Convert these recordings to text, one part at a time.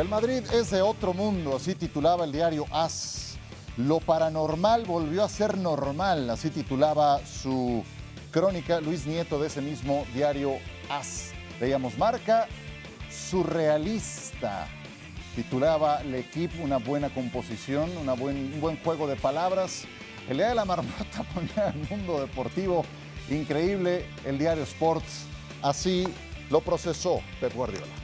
El Madrid es de otro mundo, así titulaba el diario AS. Lo paranormal volvió a ser normal, así titulaba su crónica Luis Nieto de ese mismo diario AS. Veíamos marca surrealista. Titulaba el equipo una buena composición, una buen, un buen juego de palabras. El día de la marmota ponía el mundo deportivo increíble. El diario Sports así lo procesó Pep Guardiola.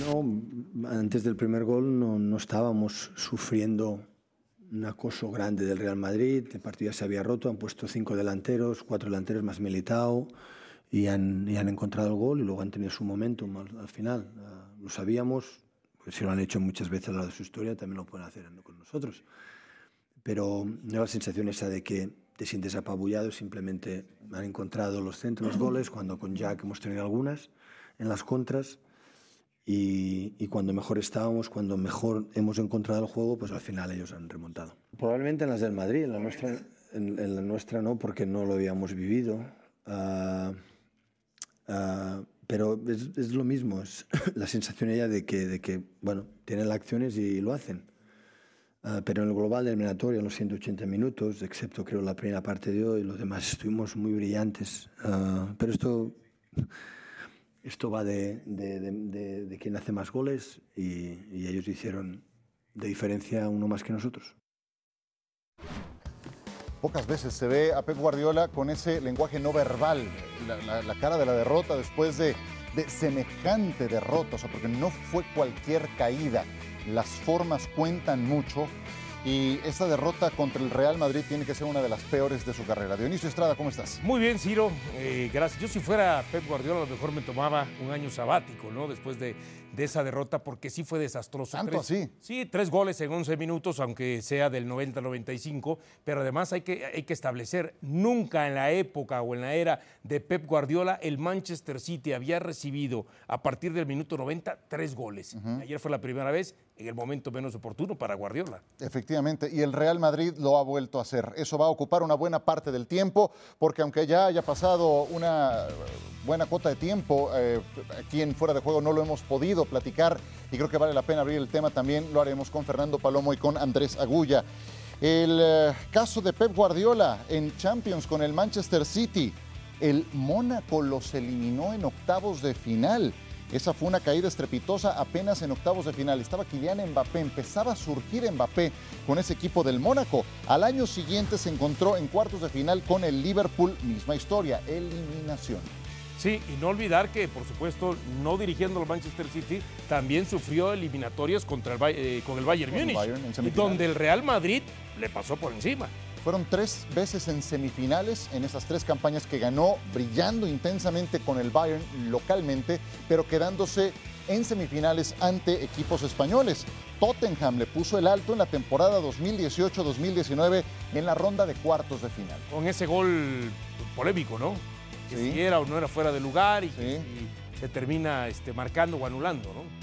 No, antes del primer gol no, no, estábamos sufriendo un acoso grande del Real Madrid. El partido ya se había roto, han puesto cinco delanteros, cuatro delanteros más Militao y han, y han encontrado el gol y luego han tenido su momento al, al, final. Uh, lo sabíamos, pues si lo han hecho muchas veces a lo de su historia, también lo pueden hacer con nosotros. Pero no la sensación esa de que te sientes apabullado, simplemente han encontrado los centros, los goles, cuando con Jack hemos tenido algunas en las contras. Y, y, cuando mejor estábamos, cuando mejor hemos encontrado el juego, pues al final ellos han remontado. Probablemente en las del Madrid, en la nuestra, en, en la nuestra no, porque no lo habíamos vivido. Uh, uh, pero es, es, lo mismo, es la sensación ella de que, de que, bueno, tienen acciones y lo hacen. Uh, pero en el global del eliminatorio, en los 180 minutos, excepto creo la primera parte de hoy, los demás estuvimos muy brillantes. pero esto esto va de, de, de, de, hace más goles y, ellos hicieron de diferencia uno más que nosotros. Pocas veces se ve a Pep Guardiola con ese lenguaje no verbal, la, cara de la derrota después de, semejante derrota, o porque no fue cualquier caída. Las formas cuentan mucho y esta derrota contra el Real Madrid tiene que ser una de las peores de su carrera. Dionisio Estrada, ¿cómo estás? Muy bien, Ciro. Eh, gracias. Yo si fuera Pep Guardiola a lo mejor me tomaba un año sabático, ¿no? Después de, de esa derrota, porque sí fue desastroso. ¿Tanto así? Sí, tres goles en 11 minutos, aunque sea del 90 al 95, pero además hay que, hay que establecer, nunca en la época o en la era de Pep Guardiola, el Manchester City había recibido a partir del minuto 90 tres goles. Uh -huh. Ayer fue la primera vez en el momento menos oportuno para Guardiola. Efectivamente, y el Real Madrid lo ha vuelto a hacer. Eso va a ocupar una buena parte del tiempo, porque aunque ya haya pasado una buena cuota de tiempo, eh, aquí en Fuera de Juego no lo hemos podido platicar y creo que vale la pena abrir el tema también, lo haremos con Fernando Palomo y con Andrés Agulla. El eh, caso de Pep Guardiola en Champions con el Manchester City, el Mónaco los eliminó en octavos de final. Esa fue una caída estrepitosa apenas en octavos de final. Estaba Kylian Mbappé, empezaba a surgir Mbappé con ese equipo del Mónaco. Al año siguiente se encontró en cuartos de final con el Liverpool, misma historia, eliminación. Sí, y no olvidar que, por supuesto, no dirigiendo al Manchester City, también sufrió eliminatorias contra el, eh, con el Bayern Múnich, donde el Real Madrid le pasó por encima. Fueron tres veces en semifinales en esas tres campañas que ganó, brillando intensamente con el Bayern localmente, pero quedándose en semifinales ante equipos españoles. Tottenham le puso el alto en la temporada 2018-2019 en la ronda de cuartos de final. Con ese gol polémico, ¿no? Que sí. si era o no era fuera de lugar y, sí. y se termina este, marcando o anulando, ¿no?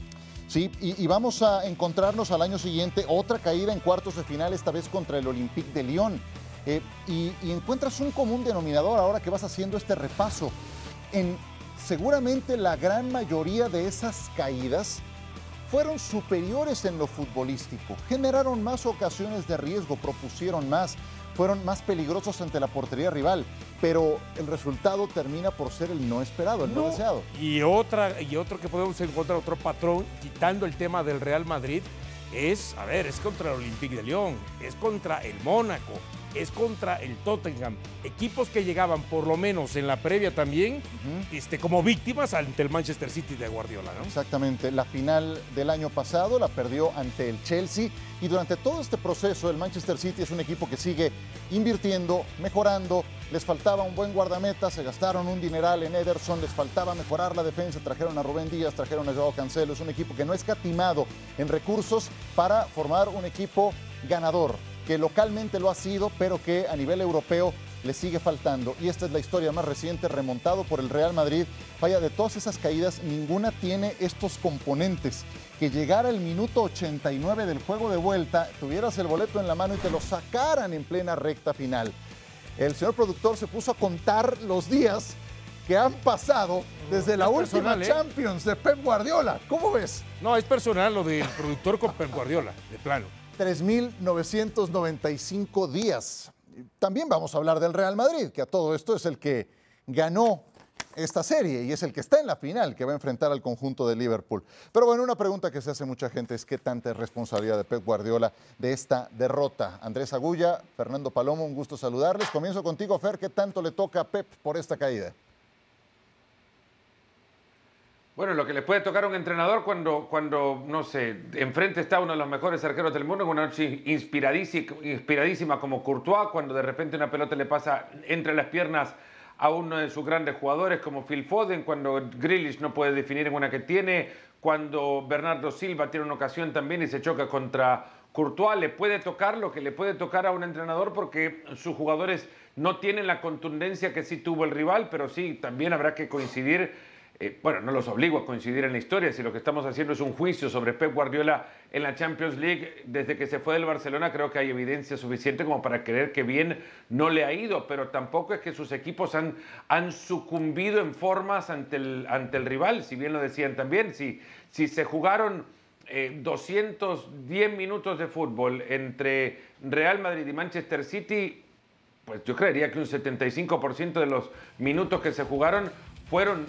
Sí, y, vamos a encontrarnos al año siguiente otra caída en cuartos de final, esta vez contra el Olympique de Lyon. Eh, y, y, encuentras un común denominador ahora que vas haciendo este repaso. En seguramente la gran mayoría de esas caídas fueron superiores en lo futbolístico, generaron más ocasiones de riesgo, propusieron más, fueron más peligrosos ante la portería rival, pero el resultado termina por ser el no esperado, el no, no deseado. Y otra y otro que podemos encontrar otro patrón quitando el tema del Real Madrid es, a ver, es contra el Olympique de Lyon, es contra el Mónaco, es contra el Tottenham. Equipos que llegaban por lo menos en la previa también uh -huh. este, como víctimas ante el Manchester City de Guardiola. ¿no? Exactamente. La final del año pasado la perdió ante el Chelsea y durante todo este proceso el Manchester City es un equipo que sigue invirtiendo, mejorando. Les faltaba un buen guardameta, se gastaron un dineral en Ederson, les faltaba mejorar la defensa, trajeron a Rubén Díaz, trajeron a Joao Cancelo. Es un equipo que no es catimado en recursos para formar un equipo ganador que localmente lo ha sido, pero que a nivel europeo le sigue faltando. Y esta es la historia más reciente, remontado por el Real Madrid. Vaya, de todas esas caídas, ninguna tiene estos componentes. Que llegara el minuto 89 del juego de vuelta, tuvieras el boleto en la mano y te lo sacaran en plena recta final. El señor productor se puso a contar los días que han pasado desde la última personal, ¿eh? Champions de Pep Guardiola. ¿Cómo ves? No, es personal lo del productor con Pep Guardiola, de plano. 3.995 días. También vamos a hablar del Real Madrid, que a todo esto es el que ganó esta serie y es el que está en la final, que va a enfrentar al conjunto de Liverpool. Pero bueno, una pregunta que se hace mucha gente es qué tanta es responsabilidad de Pep Guardiola de esta derrota. Andrés Agulla, Fernando Palomo, un gusto saludarles. Comienzo contigo, Fer, ¿qué tanto le toca a Pep por esta caída? Bueno, lo que le puede tocar a un entrenador cuando, cuando, no sé, enfrente está uno de los mejores arqueros del mundo, una noche inspiradísima, inspiradísima como Courtois, cuando de repente una pelota le pasa entre las piernas a uno de sus grandes jugadores como Phil Foden, cuando Grealish no puede definir en una que tiene, cuando Bernardo Silva tiene una ocasión también y se choca contra Courtois, le puede tocar lo que le puede tocar a un entrenador porque sus jugadores no tienen la contundencia que sí tuvo el rival, pero sí, también habrá que coincidir eh, bueno, no los obligo a coincidir en la historia, si lo que estamos haciendo es un juicio sobre Pep Guardiola en la Champions League, desde que se fue del Barcelona creo que hay evidencia suficiente como para creer que bien no le ha ido, pero tampoco es que sus equipos han, han sucumbido en formas ante el, ante el rival, si bien lo decían también, si, si se jugaron eh, 210 minutos de fútbol entre Real Madrid y Manchester City, pues yo creería que un 75% de los minutos que se jugaron fueron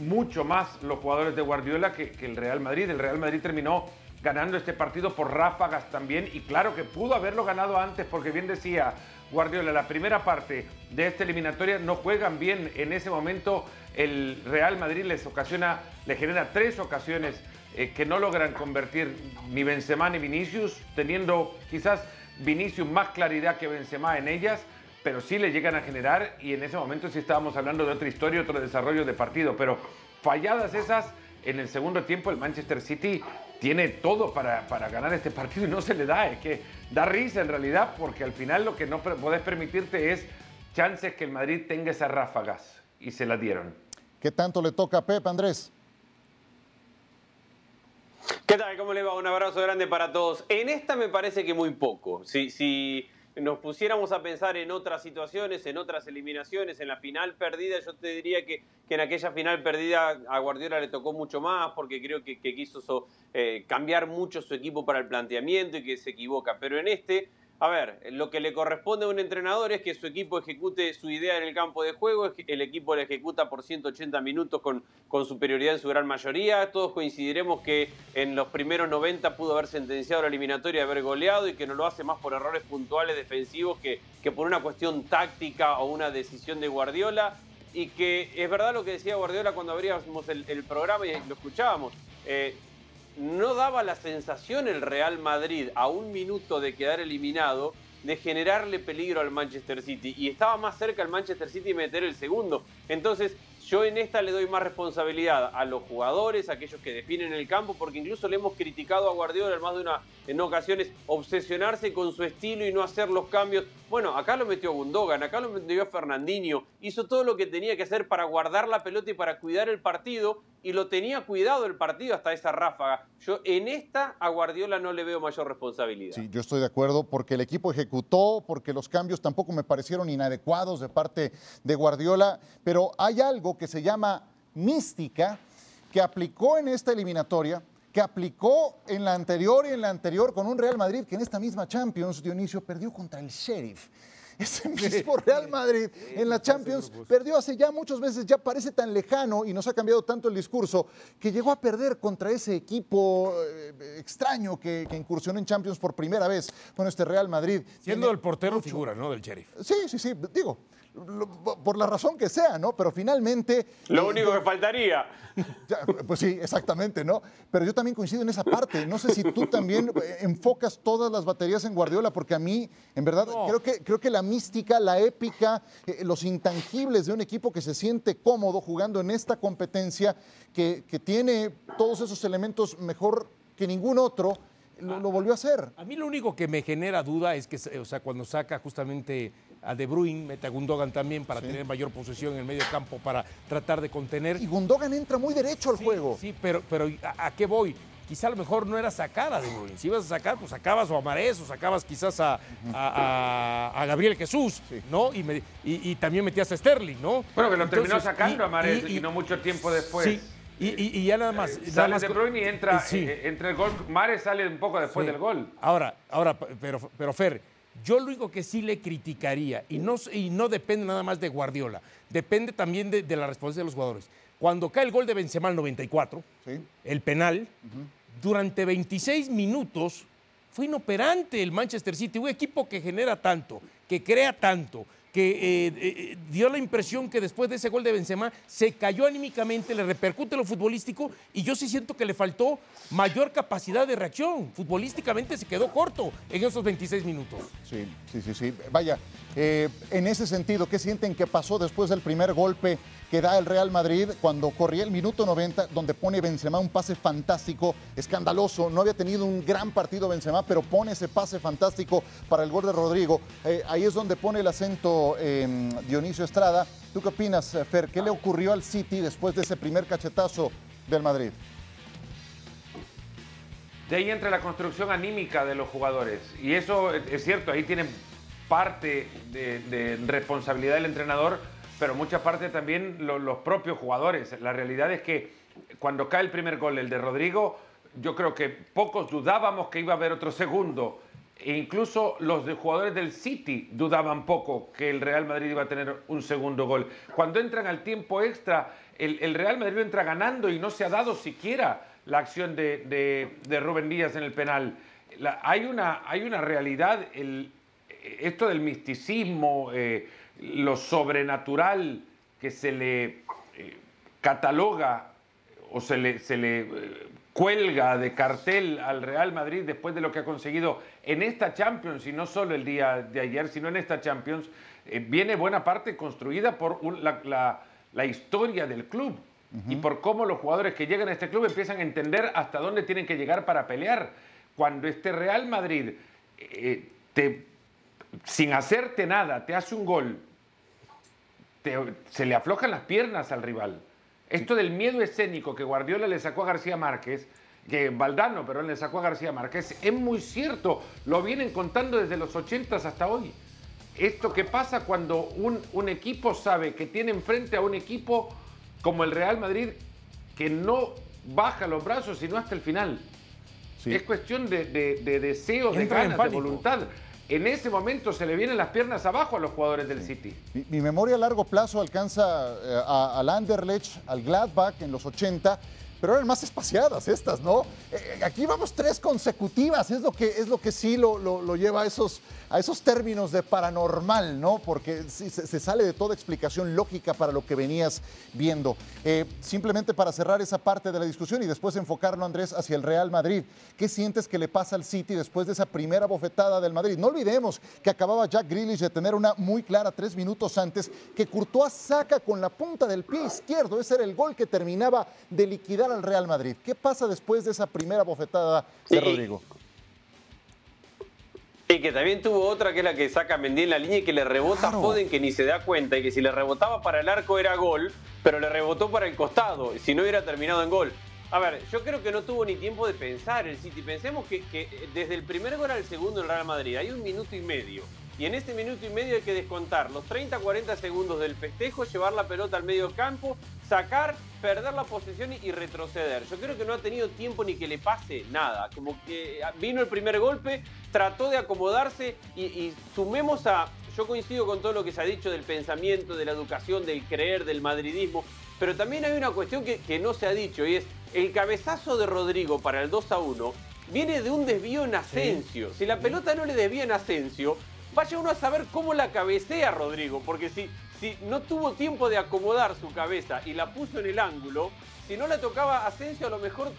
mucho más los jugadores de Guardiola que, el Real Madrid. El Real Madrid terminó ganando este partido por ráfagas también y claro que pudo haberlo ganado antes porque bien decía Guardiola, la primera parte de esta eliminatoria no juegan bien. En ese momento el Real Madrid les ocasiona, le genera tres ocasiones eh, que no logran convertir ni Benzema ni Vinicius, teniendo quizás Vinicius más claridad que Benzema en ellas pero sí le llegan a generar y en ese momento sí estábamos hablando de otra historia, otro desarrollo de partido, pero falladas esas, en el segundo tiempo el Manchester City tiene todo para, para, ganar este partido y no se le da, es que da risa en realidad porque al final lo que no podés permitirte es chances que el Madrid tenga esas ráfagas y se las dieron. ¿Qué tanto le toca a Pep, Andrés? ¿Qué tal? ¿Cómo le va? Un abrazo grande para todos. En esta me parece que muy poco. Si, si nos pusiéramos a pensar en otras situaciones, en otras eliminaciones, en la final perdida, yo te diría que, que en aquella final perdida a Guardiola le tocó mucho más porque creo que, que quiso so, eh, cambiar mucho su equipo para el planteamiento y que se equivoca. Pero en este, a ver, lo que le corresponde a un entrenador es que su equipo ejecute su idea en el campo de juego, el equipo la ejecuta por 180 minutos con, con superioridad en su gran mayoría. Todos coincidiremos que en los primeros 90 pudo haber sentenciado la eliminatoria, haber goleado y que no lo hace más por errores puntuales defensivos que, que por una cuestión táctica o una decisión de Guardiola. Y que es verdad lo que decía Guardiola cuando abríamos el, el programa y lo escuchábamos. Eh, no daba la sensación el Real Madrid a un minuto de quedar eliminado de generarle peligro al Manchester City y estaba más cerca el Manchester City meter el segundo. Entonces, yo en esta le doy más responsabilidad a los jugadores, a aquellos que definen el campo, porque incluso le hemos criticado a Guardiola más de una en ocasiones obsesionarse con su estilo y no hacer los cambios. Bueno, acá lo metió Gundogan, acá lo metió Fernandinho, hizo todo lo que tenía que hacer para guardar la pelota y para cuidar el partido y lo tenía cuidado el partido hasta esa ráfaga. Yo en esta a Guardiola no le veo mayor responsabilidad. Sí, yo estoy de acuerdo porque el equipo ejecutó, porque los cambios tampoco me parecieron inadecuados de parte de Guardiola, pero hay algo que se llama mística que aplicó en esta eliminatoria que aplicó en la anterior y en la anterior con un Real Madrid que en esta misma Champions, Dionisio, perdió contra el Sheriff. Ese mismo Real Madrid en la Champions perdió hace ya muchos meses, ya parece tan lejano y nos ha cambiado tanto el discurso que llegó a perder contra ese equipo eh, extraño que, que, incursionó en Champions por primera vez con este Real Madrid. Siendo el portero mucho. figura, ¿no? Del Sheriff. Sí, sí, sí, digo, por la razón que sea, ¿no? Pero finalmente... Lo único que faltaría. Ya, pues sí, exactamente, ¿no? Pero yo también coincido en esa parte. No sé si tú también enfocas todas las baterías en Guardiola, porque a mí, en verdad, no. creo, que, creo que la mística, la épica, eh, los intangibles de un equipo que se siente cómodo jugando en esta competencia, que, que tiene todos esos elementos mejor que ningún otro, lo, lo, volvió a hacer. A mí lo único que me genera duda es que, o sea, cuando saca justamente a De Bruyne, mete a Gundogan también para sí. tener mayor posesión en el medio campo, para tratar de contener. Y Gundogan entra muy derecho al sí, juego. Sí, pero, pero ¿a, ¿a, qué voy? quizá a lo mejor no era sacar a De Bruyne. Si ibas a sacar, pues sacabas o a Marés o sacabas quizás a, a- a- a Gabriel Jesús, ¿no? Y, me- y- y también metías a Sterling, ¿no? Bueno, que lo terminó sacando y- a Mares y, y- no mucho tiempo después. Sí, y, y- y ya nada más. nada Sale más De Bruyne y entra, eh, sí. eh, entre el gol. Mares sale un poco después Sí. del gol. Ahora, ahora, pero, pero Fer, yo lo único que sí le criticaría, y no, y no depende nada más de Guardiola, depende también de, de la responsabilidad de los jugadores. Cuando cae el gol de Benzema al 94, Sí. el penal, durante 26 minutos fue inoperante el Manchester City, un equipo que genera tanto, que crea tanto, que eh, eh, dio la impresión que después de ese gol de Benzema se cayó anímicamente, le repercute lo futbolístico y yo sí siento que le faltó mayor capacidad de reacción. Futbolísticamente se quedó corto en esos 26 minutos. Sí, sí, sí, sí. Vaya, eh, en ese sentido, ¿qué sienten que pasó después del primer golpe que da el Real Madrid cuando corría el minuto 90, donde pone Benzema un pase fantástico, escandaloso? No había tenido un gran partido Benzema, pero pone ese pase fantástico para el gol de Rodrigo. Ahí es donde pone el acento eh, Dionisio Estrada. ¿Tú qué opinas, eh, Fer? ¿Qué le ocurrió al City después de ese primer cachetazo del Madrid? De ahí entra la construcción anímica de los jugadores. Y eso es cierto, ahí tienen parte de, responsabilidad del entrenador, pero mucha parte también lo- los propios jugadores. La realidad es que cuando cae el primer gol, el de Rodrigo, yo creo que pocos dudábamos que iba a haber otro segundo. E incluso los de jugadores del City dudaban poco que el Real Madrid iba a tener un segundo gol. Cuando entran al tiempo extra, el, Real Madrid entra ganando y no se ha dado siquiera la acción de, de- Rubén Díaz en el penal. Hay, una, hay una realidad, esto del misticismo, eh, lo sobrenatural que se le eh, cataloga o se le, se le eh, cuelga de cartel al Real Madrid después de lo que ha conseguido en esta Champions, y no solo el día de ayer, sino en esta Champions, eh, viene buena parte construida por un- la, la- la historia del club y por cómo los jugadores que llegan a este club empiezan a entender hasta dónde tienen que llegar para pelear. Cuando este Real Madrid, eh, te, sin hacerte nada, te hace un gol, te- se le aflojan las piernas al rival. Esto del miedo escénico que Guardiola le sacó a García Márquez, que Valdano, pero él le sacó a García Márquez, es muy cierto. Lo vienen contando desde los 80 hasta hoy. Esto que pasa cuando un, un equipo sabe que tiene enfrente a un equipo como el Real Madrid que no baja los brazos sino hasta el final. Sí. Es cuestión de, de, de deseos, de Entra ganas, de voluntad. En ese momento se le vienen las piernas abajo a los jugadores del City. Mi, mi memoria a largo plazo alcanza eh, a- al Anderlecht, al Gladbach en los 80, pero eran más espaciadas estas, ¿no? Eh, aquí vamos tres consecutivas, es lo que, es lo que sí lo, lo- lleva a esos, a esos términos de paranormal, ¿no? Porque se sale de toda explicación lógica para lo que venías viendo. Eh, simplemente para cerrar esa parte de la discusión y después enfocarlo, Andrés, hacia el Real Madrid. ¿Qué sientes que le pasa al City después de esa primera bofetada del Madrid? No olvidemos que acababa Jack Grealish de tener una muy clara tres minutos antes que Courtois saca con la punta del pie izquierdo. Ese era el gol que terminaba de liquidar al Real Madrid. ¿Qué pasa después de esa primera bofetada de Sí. Rodrigo? Y que también tuvo otra que es la que saca Mendy en la línea y que le rebota Claro. a Foden que ni se da cuenta y que si le rebotaba para el arco era gol, pero le rebotó para el costado, si no hubiera terminado en gol. A ver, yo creo que no tuvo ni tiempo de pensar el City. Pensemos que, que desde el primer gol al segundo en Real Madrid hay un minuto y medio. Y en ese minuto y medio hay que descontar los 30-40 segundos del festejo, llevar la pelota al medio campo, sacar, perder la posesión y retroceder. Yo creo que no ha tenido tiempo ni que le pase nada. Como que vino el primer golpe, trató de acomodarse y, y sumemos a... Yo coincido con todo lo que se ha dicho del pensamiento, de la educación, del creer, del madridismo, pero también hay una cuestión que, que no se ha dicho y es el cabezazo de Rodrigo para el 2 a 1 viene de un desvío en Asensio. Si la pelota no le desvía en Asensio, vaya uno a saber cómo la cabecea Rodrigo, porque si, si no tuvo tiempo de acomodar su cabeza y la puso en el ángulo, si no la tocaba Asensio, a lo mejor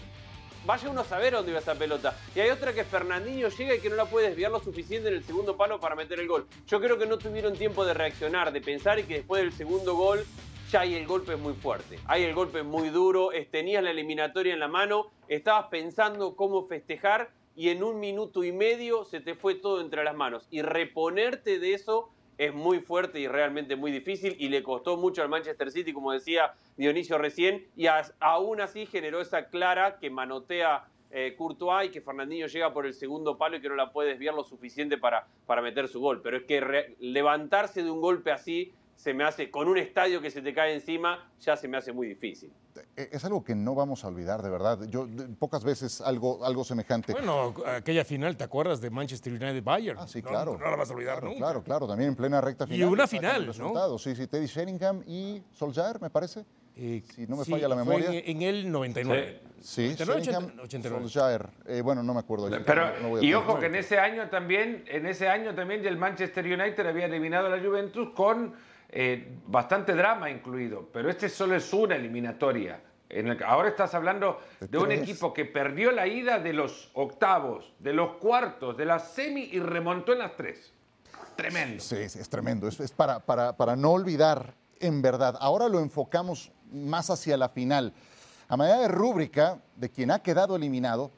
vaya uno a saber dónde iba esa pelota. Y hay otra que Fernandinho llega y que no la puede desviar lo suficiente en el segundo palo para meter el gol. Yo creo que no tuvieron tiempo de reaccionar, de pensar y que después del segundo gol ya ahí el golpe muy fuerte. Ahí el golpe muy duro, tenías la eliminatoria en la mano, estabas pensando cómo festejar y en un minuto y medio se te fue todo entre las manos. Y reponerte de eso es muy fuerte y realmente muy difícil y le costó mucho al Manchester City, como decía Dionisio recién, y aún así generó esa clara que manotea eh, Courtois y que Fernandinho llega por el segundo palo y que no la puede desviar lo suficiente para, para meter su gol. Pero es que levantarse de un golpe así se me hace, con un estadio que se te cae encima, ya se me hace muy difícil. Eh, es algo que no vamos a olvidar, de verdad. Yo pocas veces algo, algo semejante. Bueno, aquella final, ¿te acuerdas de Manchester United Bayern? Ah, sí, claro. No, la vas a olvidar claro, nunca. Claro, claro, también en plena recta final. Y una final, ¿no? Sí, sí, Teddy Sheringham y Solskjaer, me parece. Eh, si no me falla la memoria. Fue en, el 99. Sí, sí 89. Solskjaer. Eh, bueno, no me acuerdo. Pero, y ojo que en ese año también, en ese año también el Manchester United había eliminado a la Juventus con eh, bastante drama incluido, pero este solo es una eliminatoria. En el, ahora estás hablando de un equipo que perdió la ida de los octavos, de los cuartos, de la semi y remontó en las tres. Tremendo. Sí, es, tremendo. Es, es para, para, para, no olvidar, en verdad. Ahora lo enfocamos más hacia la final. A manera de rúbrica de quien ha quedado eliminado,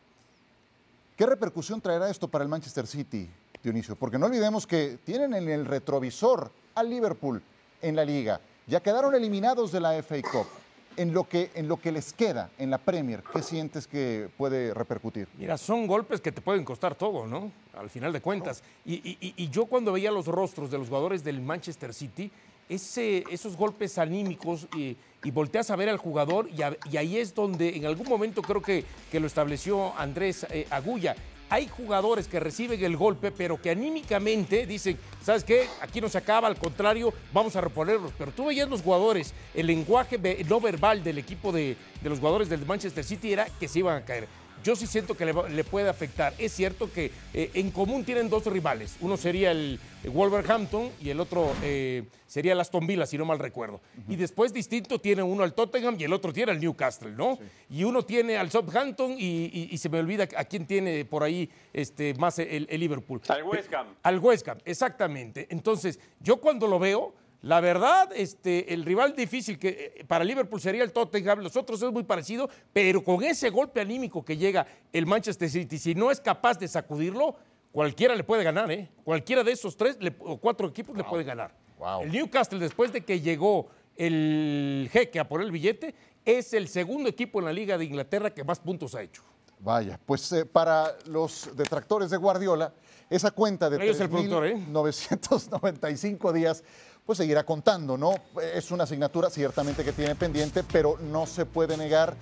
¿qué repercusión traerá esto para el Manchester City, Dionisio? Porque no olvidemos que tienen en el retrovisor al Liverpool en la liga. Ya quedaron eliminados de la FA Cup. En lo, que, en lo que les queda en la Premier, ¿qué sientes que puede repercutir? Mira, son golpes que te pueden costar todo, ¿no? Al final de cuentas. Y, yo cuando veía los rostros de los jugadores del Manchester City, ese, esos golpes anímicos y, volteas a ver al jugador y, ahí es donde en algún momento creo que, que lo estableció Andrés eh, Agulla hay jugadores que reciben el golpe, pero que anímicamente dicen, ¿sabes qué? Aquí no se acaba, al contrario, vamos a reponerlos. Pero tú veías los jugadores, el lenguaje no verbal del equipo de, de los jugadores del Manchester City era que se iban a caer yo sí siento que le, puede afectar. Es cierto que eh, en común tienen dos rivales. Uno sería el Wolverhampton y el otro eh, sería el Aston Villa, si no mal recuerdo. Y después distinto tiene uno al Tottenham y el otro tiene al Newcastle, ¿no? Y uno tiene al Southampton y, se me olvida a quién tiene por ahí este, más el, el Liverpool. Al West Ham. Al West Ham, exactamente. Entonces, yo cuando lo veo la verdad, este, el rival difícil que eh, para Liverpool sería el Tottenham, los otros es muy parecido, pero con ese golpe anímico que llega el Manchester City, si no es capaz de sacudirlo, cualquiera le puede ganar, ¿eh? Cualquiera de esos tres o cuatro equipos le puede ganar. El Newcastle, después de que llegó el jeque a poner el billete, es el segundo equipo en la Liga de Inglaterra que más puntos ha hecho. Vaya, pues eh, para los detractores de Guardiola, esa cuenta de 3.995 ¿eh? días pues seguirá contando, ¿no? Es una asignatura ciertamente que tiene pendiente, pero no se puede negar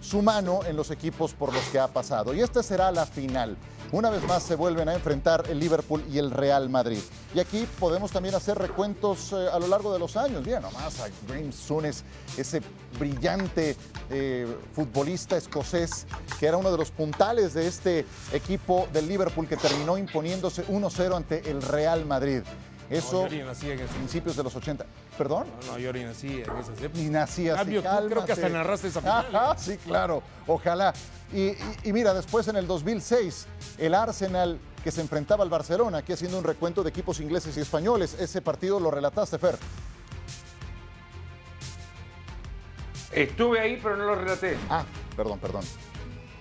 su mano en los equipos por los que ha pasado. Y esta será la final. Una vez más se vuelven a enfrentar el Liverpool y el Real Madrid. Y aquí podemos también hacer recuentos eh, a lo largo de los años. Mira nomás a James Sunes, ese brillante eh, futbolista escocés que era uno de los puntales de este equipo del Liverpool que terminó imponiéndose 1-0 ante el Real Madrid. Eso, no, yo nací en principios de los 80. ¿Perdón? No, no, yo ni nací en esas épocas. Ni nací así, Cambio, tú creo que hasta narraste esa final. Ah, sí, claro, ojalá. Y, y, mira, después en el 2006, el Arsenal que se enfrentaba al Barcelona, aquí haciendo un recuento de equipos ingleses y españoles. Ese partido lo relataste, Fer. Estuve ahí, pero no lo relaté. Ah, perdón, perdón.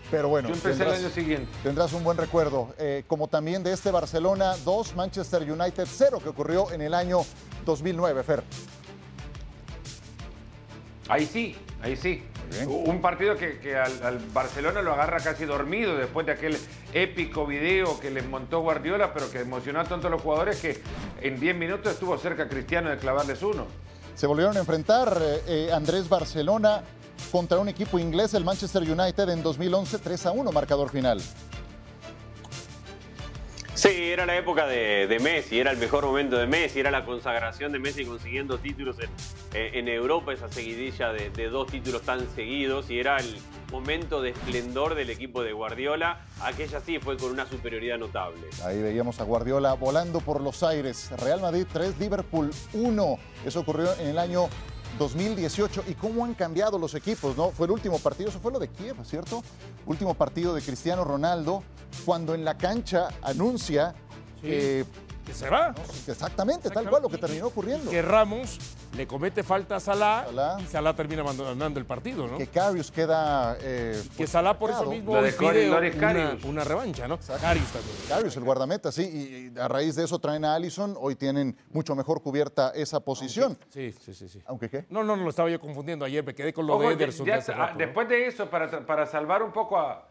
Pero bueno, tendrás, siguiente. tendrás un buen recuerdo, eh, como también de este Barcelona 2, Manchester United 0, que ocurrió en el año 2009, Fer. Ahí sí, ahí sí. Un partido que, al, Barcelona lo agarra casi dormido después de aquel épico video que les montó Guardiola, pero que emocionó a tanto a los jugadores que en 10 minutos estuvo cerca Cristiano de clavarles uno. Se volvieron a enfrentar eh, eh, Andrés Barcelona contra un equipo inglés, el Manchester United, en 2011, 3 a 1, marcador final. Sí, era la época de, Messi, era el mejor momento de Messi, era la consagración de Messi consiguiendo títulos en, Europa, esa seguidilla de, dos títulos tan seguidos, y era el momento de esplendor del equipo de Guardiola. Aquella sí fue con una superioridad notable. Ahí veíamos a Guardiola volando por los aires. Real Madrid 3, Liverpool 1. Eso ocurrió en el año 2018 y cómo han cambiado los equipos, ¿no? Fue el último partido, eso fue lo de Kiev, ¿cierto? Último partido de Cristiano Ronaldo, cuando en la cancha anuncia que se va. exactamente, tal cual lo que terminó ocurriendo. Que Ramos le comete falta a Salah, y Salah termina abandonando el partido, ¿no? Que Carius queda. Eh, que pues, Salah por eso mismo de pide una, una, revancha, ¿no? Carius también. Carius, el guardameta, sí. Y a raíz de eso traen a Allison. Hoy tienen mucho mejor cubierta esa posición. sí, sí, sí, sí. ¿Aunque qué? No, no, no, lo estaba yo confundiendo ayer. Me quedé con lo de Ederson. después de eso, para, para salvar un poco a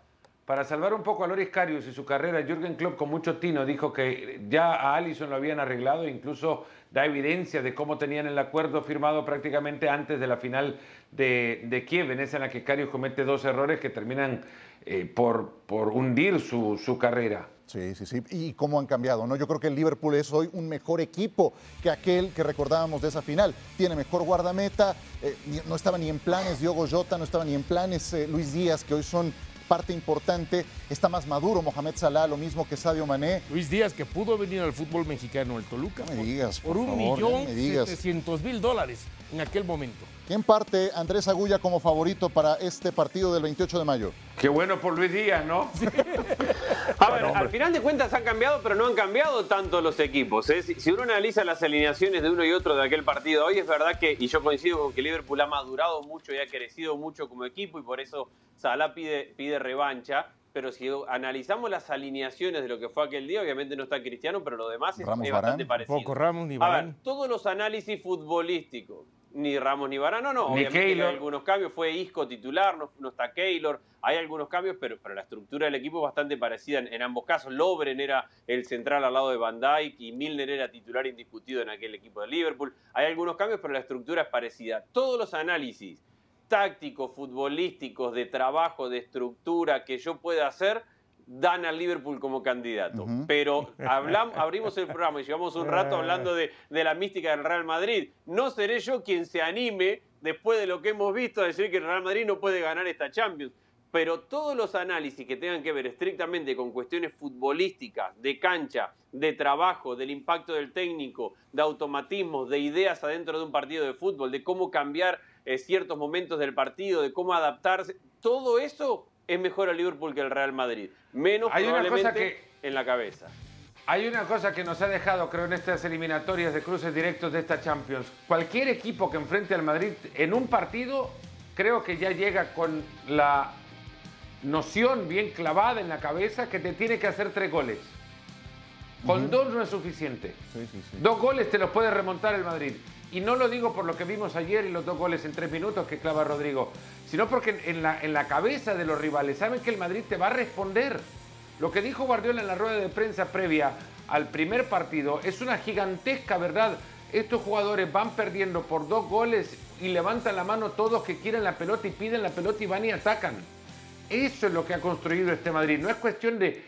para salvar un poco a Loris Karius y su carrera, Jürgen Klopp con mucho tino dijo que ya a Allison lo habían arreglado, incluso da evidencia de cómo tenían el acuerdo firmado prácticamente antes de la final de, de Kiev, en esa en la que Karius comete dos errores que terminan eh, por, por hundir su, su carrera. Sí, sí, sí. Y cómo han cambiado, ¿no? Yo creo que el Liverpool es hoy un mejor equipo que aquel que recordábamos de esa final. Tiene mejor guardameta, eh, no estaba ni en planes Diogo Jota, no estaba ni en planes eh, Luis Díaz, que hoy son parte importante. Está más maduro Mohamed Salah, lo mismo que Sadio Mané. Luis Díaz, que pudo venir al fútbol mexicano, el Toluca. No me digas, por, por un favor, millón no me digas. setecientos mil dólares en aquel momento. ¿Quién parte Andrés Agulla como favorito para este partido del 28 de mayo? Qué bueno por Luis Díaz, ¿no? A ver, al final de cuentas han cambiado, pero no han cambiado tanto los equipos. ¿eh? Si, si uno analiza las alineaciones de uno y otro de aquel partido, hoy es verdad que, y yo coincido con que Liverpool ha madurado mucho y ha crecido mucho como equipo y por eso Salah pide, pide revancha. Pero si analizamos las alineaciones de lo que fue aquel día, obviamente no está Cristiano, pero lo demás es, Ramos, es bastante parecido. Poco Ramos ni A Varane. ver, todos los análisis futbolísticos, ni Ramos ni Varane, no, Ni obviamente hay algunos cambios, fue Isco titular, no, no está Keylor, hay algunos cambios, pero, pero la estructura del equipo es bastante parecida en, en ambos casos. Lobren era el central al lado de Van Dijk y Milner era titular indiscutido en aquel equipo de Liverpool. Hay algunos cambios, pero la estructura es parecida. Todos los análisis tácticos, futbolísticos, de trabajo, de estructura que yo pueda hacer, dan al Liverpool como candidato. Pero hablamos, abrimos el programa y llevamos un rato hablando de, de la mística del Real Madrid. No seré yo quien se anime, después de lo que hemos visto, a decir que el Real Madrid no puede ganar esta Champions. Pero todos los análisis que tengan que ver estrictamente con cuestiones futbolísticas, de cancha, de trabajo, del impacto del técnico, de automatismos, de ideas adentro de un partido de fútbol, de cómo cambiar eh, ciertos momentos del partido, de cómo adaptarse, todo eso es mejor al Liverpool que el Real Madrid. Menos Hay una cosa probablemente en la cabeza. Hay una cosa que nos ha dejado, creo, en estas eliminatorias de cruces directos de esta Champions. Cualquier equipo que enfrente al Madrid en un partido, creo que ya llega con la noción bien clavada en la cabeza que te tiene que hacer tres goles. Con dos no es suficiente. Sí, sí, sí. Dos goles te los puede remontar el Madrid. Y no lo digo por lo que vimos ayer y los dos goles en tres minutos que clava Rodrigo, sino porque en la, cabeza de los rivales saben que el Madrid te va a responder. Lo que dijo Guardiola en la rueda de prensa previa al primer partido es una gigantesca verdad. Estos jugadores van perdiendo por dos goles y levantan la mano todos que quieren la pelota y piden la pelota y van y atacan. Eso es lo que ha construido este Madrid. No es cuestión de,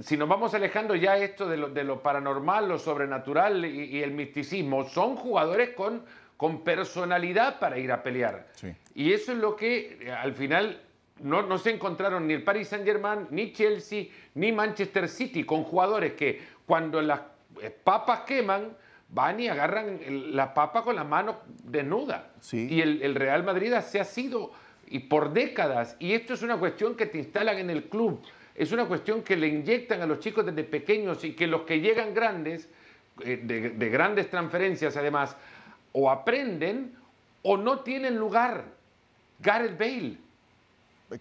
si nos vamos alejando ya esto de lo, de lo paranormal, lo sobrenatural y, y el misticismo, son jugadores con, con personalidad para ir a pelear. Sí. Y eso es lo que eh, al final no, no se encontraron ni el Paris Saint Germain, ni Chelsea, ni Manchester City, con jugadores que cuando las eh, papas queman, van y agarran la papa con la mano desnuda. Sí. Y el, el Real Madrid se ha sido, y por décadas, y esto es una cuestión que te instalan en el club, es una cuestión que le inyectan a los chicos desde pequeños y que los que llegan grandes, eh, de, de grandes transferencias además, o aprenden o no tienen lugar. Gareth Bale.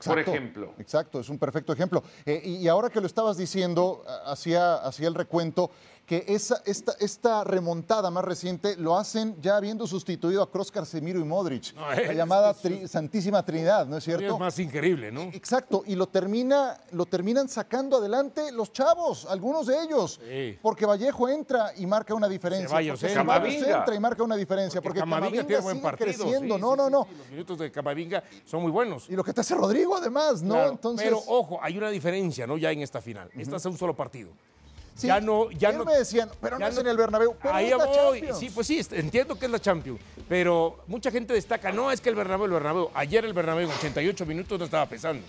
por ejemplo. Exacto, es un perfecto ejemplo. Eh, y, y ahora que lo estabas diciendo, hacía el recuento, que esa, esta, esta remontada más reciente lo hacen ya habiendo sustituido a Kroos, Casemiro y Modric. No, la llamada es- tri- Santísima Trinidad, ¿no es cierto? Es más increíble, ¿no? Exacto, y lo, termina, lo terminan sacando adelante los chavos, algunos de ellos. Sí. Porque Vallejo entra y marca una diferencia. Ceballos porque entra. Ceballos Camavinga. entra y marca una diferencia. Porque, Camavinga tiene buen sigue partido. creciendo. sí, no, sí, no, sí, no. sí, Los minutos de Camavinga son muy buenos. Y lo que te hace Rodrigo, además, ¿no? Claro, Entonces, Pero ojo, hay una diferencia, ¿no? Ya en esta final. Esta es un solo partido. Sí, ya no- ya no- me decían, pero ya no es no- en el Bernabéu. Pero Ahí es la voy. Champions. Sí, pues sí, entiendo que es la Champions. Pero mucha gente destaca, no, es que el Bernabéu, el Bernabéu. Ayer el Bernabéu en 88 minutos no estaba pesando.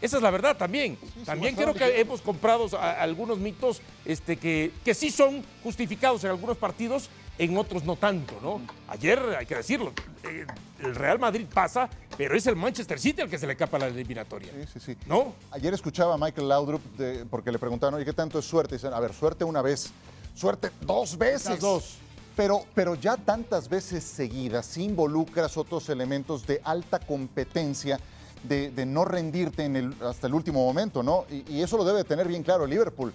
Esa es la verdad también. también creo que hemos comprado a- algunos mitos este, que, que sí son justificados en algunos partidos, en otros no tanto, ¿no? Ayer, hay que decirlo, eh, el Real Madrid pasa, pero es el Manchester City el que se le capa la eliminatoria. Sí, sí, sí. ¿No? Ayer escuchaba a Michael Laudrup de- porque le preguntaban, oye, ¿qué tanto es suerte? Y dicen, a ver, suerte una vez, suerte dos veces. Las dos. Pero, pero ya tantas veces seguidas, si involucras otros elementos de alta competencia, de, de no rendirte en el, hasta el último momento, ¿no? Y, y eso lo debe tener bien claro Liverpool.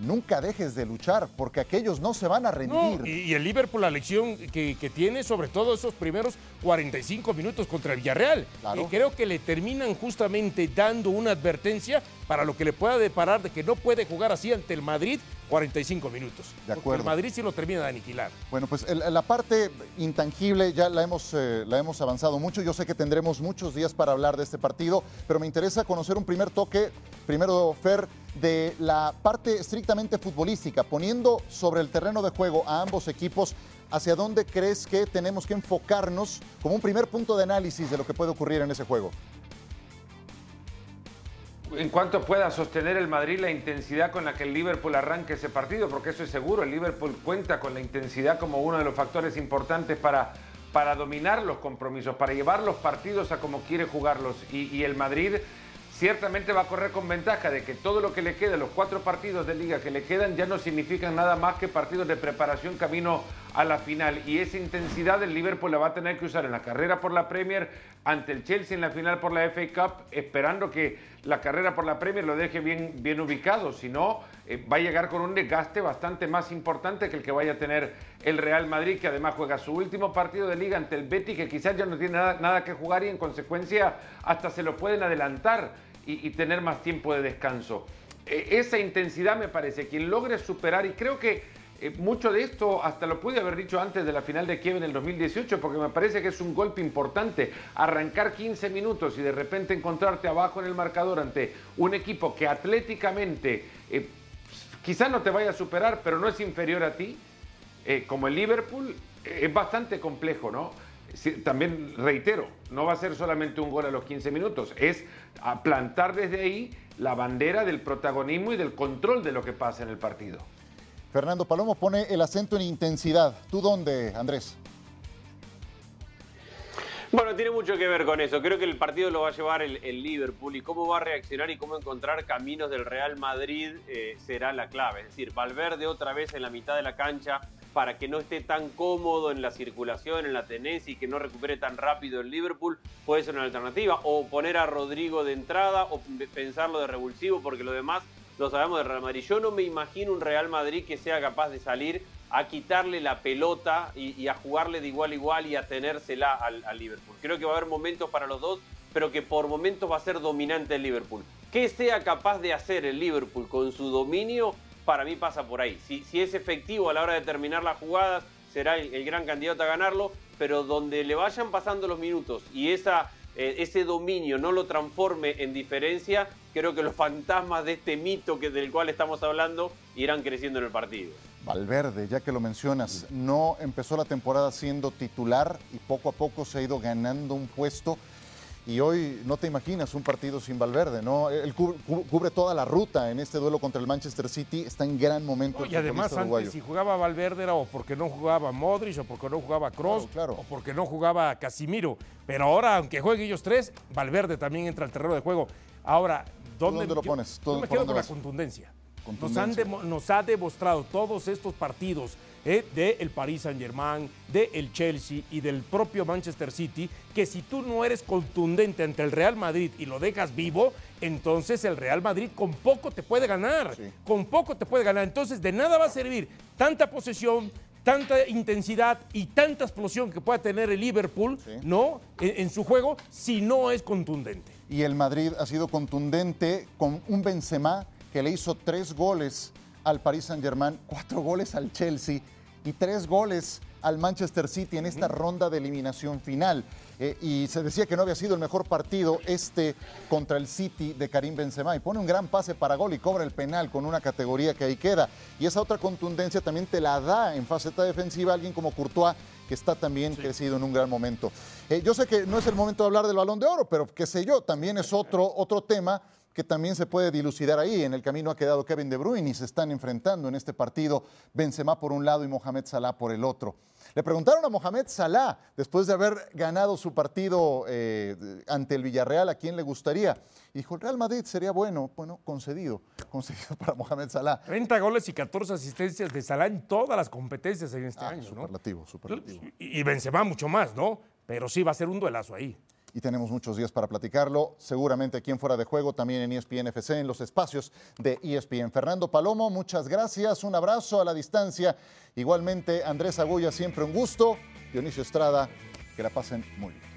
Nunca dejes de luchar, porque aquellos no se van a rendir. No, y, el Liverpool, la lección que, que tiene, sobre todo esos primeros 45 minutos contra el Villarreal, Claro. y creo que le terminan justamente dando una advertencia para lo que le pueda deparar de que no puede jugar así ante el Madrid 45 minutos. De Porque acuerdo. El Madrid sí lo termina de aniquilar. Bueno, pues el- la parte intangible ya la hemos, eh, la hemos avanzado mucho. Yo sé que tendremos muchos días para hablar de este partido, pero me interesa conocer un primer toque, primero, Fer, de la parte estrictamente futbolística, poniendo sobre el terreno de juego a ambos equipos. ¿Hacia dónde crees que tenemos que enfocarnos como un primer punto de análisis de lo que puede ocurrir en ese juego? En cuanto pueda sostener el Madrid la intensidad con la que el Liverpool arranque ese partido, porque eso es seguro, el Liverpool cuenta con la intensidad como uno de los factores importantes para, para dominar los compromisos, para llevar los partidos a como quiere jugarlos. Y, y el Madrid ciertamente va a correr con ventaja de que todo lo que le queda, los cuatro partidos de liga que le quedan, ya no significan nada más que partidos de preparación camino a la final. Y esa intensidad el Liverpool la va a tener que usar en la carrera por la Premier, ante el Chelsea en la final por la FA Cup, esperando que la carrera por la Premier lo deje bien, bien ubicado. Si no, eh, va a llegar con un desgaste bastante más importante que el que vaya a tener el Real Madrid, que además juega su último partido de liga ante el Betis, que quizás ya no tiene nada, nada que jugar y en consecuencia hasta se lo pueden adelantar y, tener más tiempo de descanso. Eh, esa intensidad me parece, quien logre superar, y creo que eh, mucho de esto hasta lo pude haber dicho antes de la final de Kiev en el 2018, porque me parece que es un golpe importante arrancar 15 minutos y de repente encontrarte abajo en el marcador ante un equipo que atléticamente eh, quizás no te vaya a superar, pero no es inferior a ti, eh, como el Liverpool, es bastante complejo, ¿no? También reitero, no va a ser solamente un gol a los 15 minutos, es a plantar desde ahí la bandera del protagonismo y del control de lo que pasa en el partido. Fernando Palomo pone el acento en intensidad. ¿Tú dónde, Andrés? Bueno, tiene mucho que ver con eso. Creo que el partido lo va a llevar el, Liverpool y cómo va a reaccionar y cómo encontrar caminos del Real Madrid eh, será la clave. Es decir, Valverde otra vez en la mitad de la cancha para que no esté tan cómodo en la circulación, en la tenencia y que no recupere tan rápido el Liverpool puede ser una alternativa. O poner a Rodrigo de entrada o pensarlo de revulsivo porque lo demás lo sabemos del Real Madrid. Yo no me imagino un Real Madrid que sea capaz de salir a quitarle la pelota y, a jugarle de igual a igual y a tenérsela al, Liverpool. Creo que va a haber momentos para los dos, pero que por momentos va a ser dominante el Liverpool. ¿Qué sea capaz de hacer el Liverpool con su dominio? Para mí pasa por ahí. Si, es efectivo a la hora de terminar las jugadas, será el, gran candidato a ganarlo, pero donde le vayan pasando los minutos y eh, ese dominio no lo transforme en diferencia, creo que los fantasmas de este mito que, del cual estamos hablando irán creciendo en el partido. Valverde, ya que lo mencionas, no empezó la temporada siendo titular y poco a poco se ha ido ganando un puesto. Y hoy no te imaginas un partido sin Valverde, ¿no? Él cu- cu- cubre toda la ruta en este duelo contra el Manchester City. Está en gran momento. No, el y además antes uruguayo. si jugaba Valverde era o porque no jugaba Modric o porque no jugaba Kroos Claro, claro. o porque no jugaba Casimiro. Pero ahora, aunque jueguen ellos tres, Valverde también entra al terreno de juego. Ahora, ¿dónde, dónde lo yo- pones? ¿Tú Yo me quedo con la contundencia. Nos, han nos ha demostrado todos estos partidos eh, del Paris Saint-Germain, del Chelsea y del propio Manchester City, que si tú no eres contundente ante el Real Madrid y lo dejas vivo, entonces el Real Madrid con poco te puede ganar. Sí. Con poco te puede ganar. Entonces de nada va a servir tanta posesión, tanta intensidad y tanta explosión que pueda tener el Liverpool, Sí. ¿no? En, en su juego, si no es contundente. Y el Madrid ha sido contundente con un Benzema que le hizo tres goles al Paris Saint-Germain, cuatro goles al Chelsea y tres goles al Manchester City en esta ronda de eliminación final. Eh, y se decía que no había sido el mejor partido este contra el City de Karim Benzema. Y pone un gran pase para gol y cobra el penal con una categoría que ahí queda. Y esa otra contundencia también te la da en faceta defensiva alguien como Courtois, que está también crecido en un gran momento. Eh, yo sé que no es el momento de hablar del balón de oro, pero qué sé yo, también es otro, otro tema que también se puede dilucidar ahí. En el camino ha quedado Kevin De Bruyne y se están enfrentando en este partido Benzema por un lado y Mohamed Salah por el otro. Le preguntaron a Mohamed Salah, después de haber ganado su partido eh, ante el Villarreal, a quién le gustaría. Y dijo, el Real Madrid sería bueno. Bueno, concedido, concedido para Mohamed Salah. 30 goles y 14 asistencias de Salah en todas las competencias en este Ah, año, ¿no? superlativo, superlativo. Y, y Benzema mucho más, ¿no? Pero sí va a ser un duelazo ahí. Y tenemos muchos días para platicarlo. Seguramente aquí en Fuera de Juego, también en ESPN FC, en los espacios de ESPN. Fernando Palomo, muchas gracias. Un abrazo a la distancia. Igualmente, Andrés Agulla, siempre un gusto. Dionisio Estrada, que la pasen muy bien.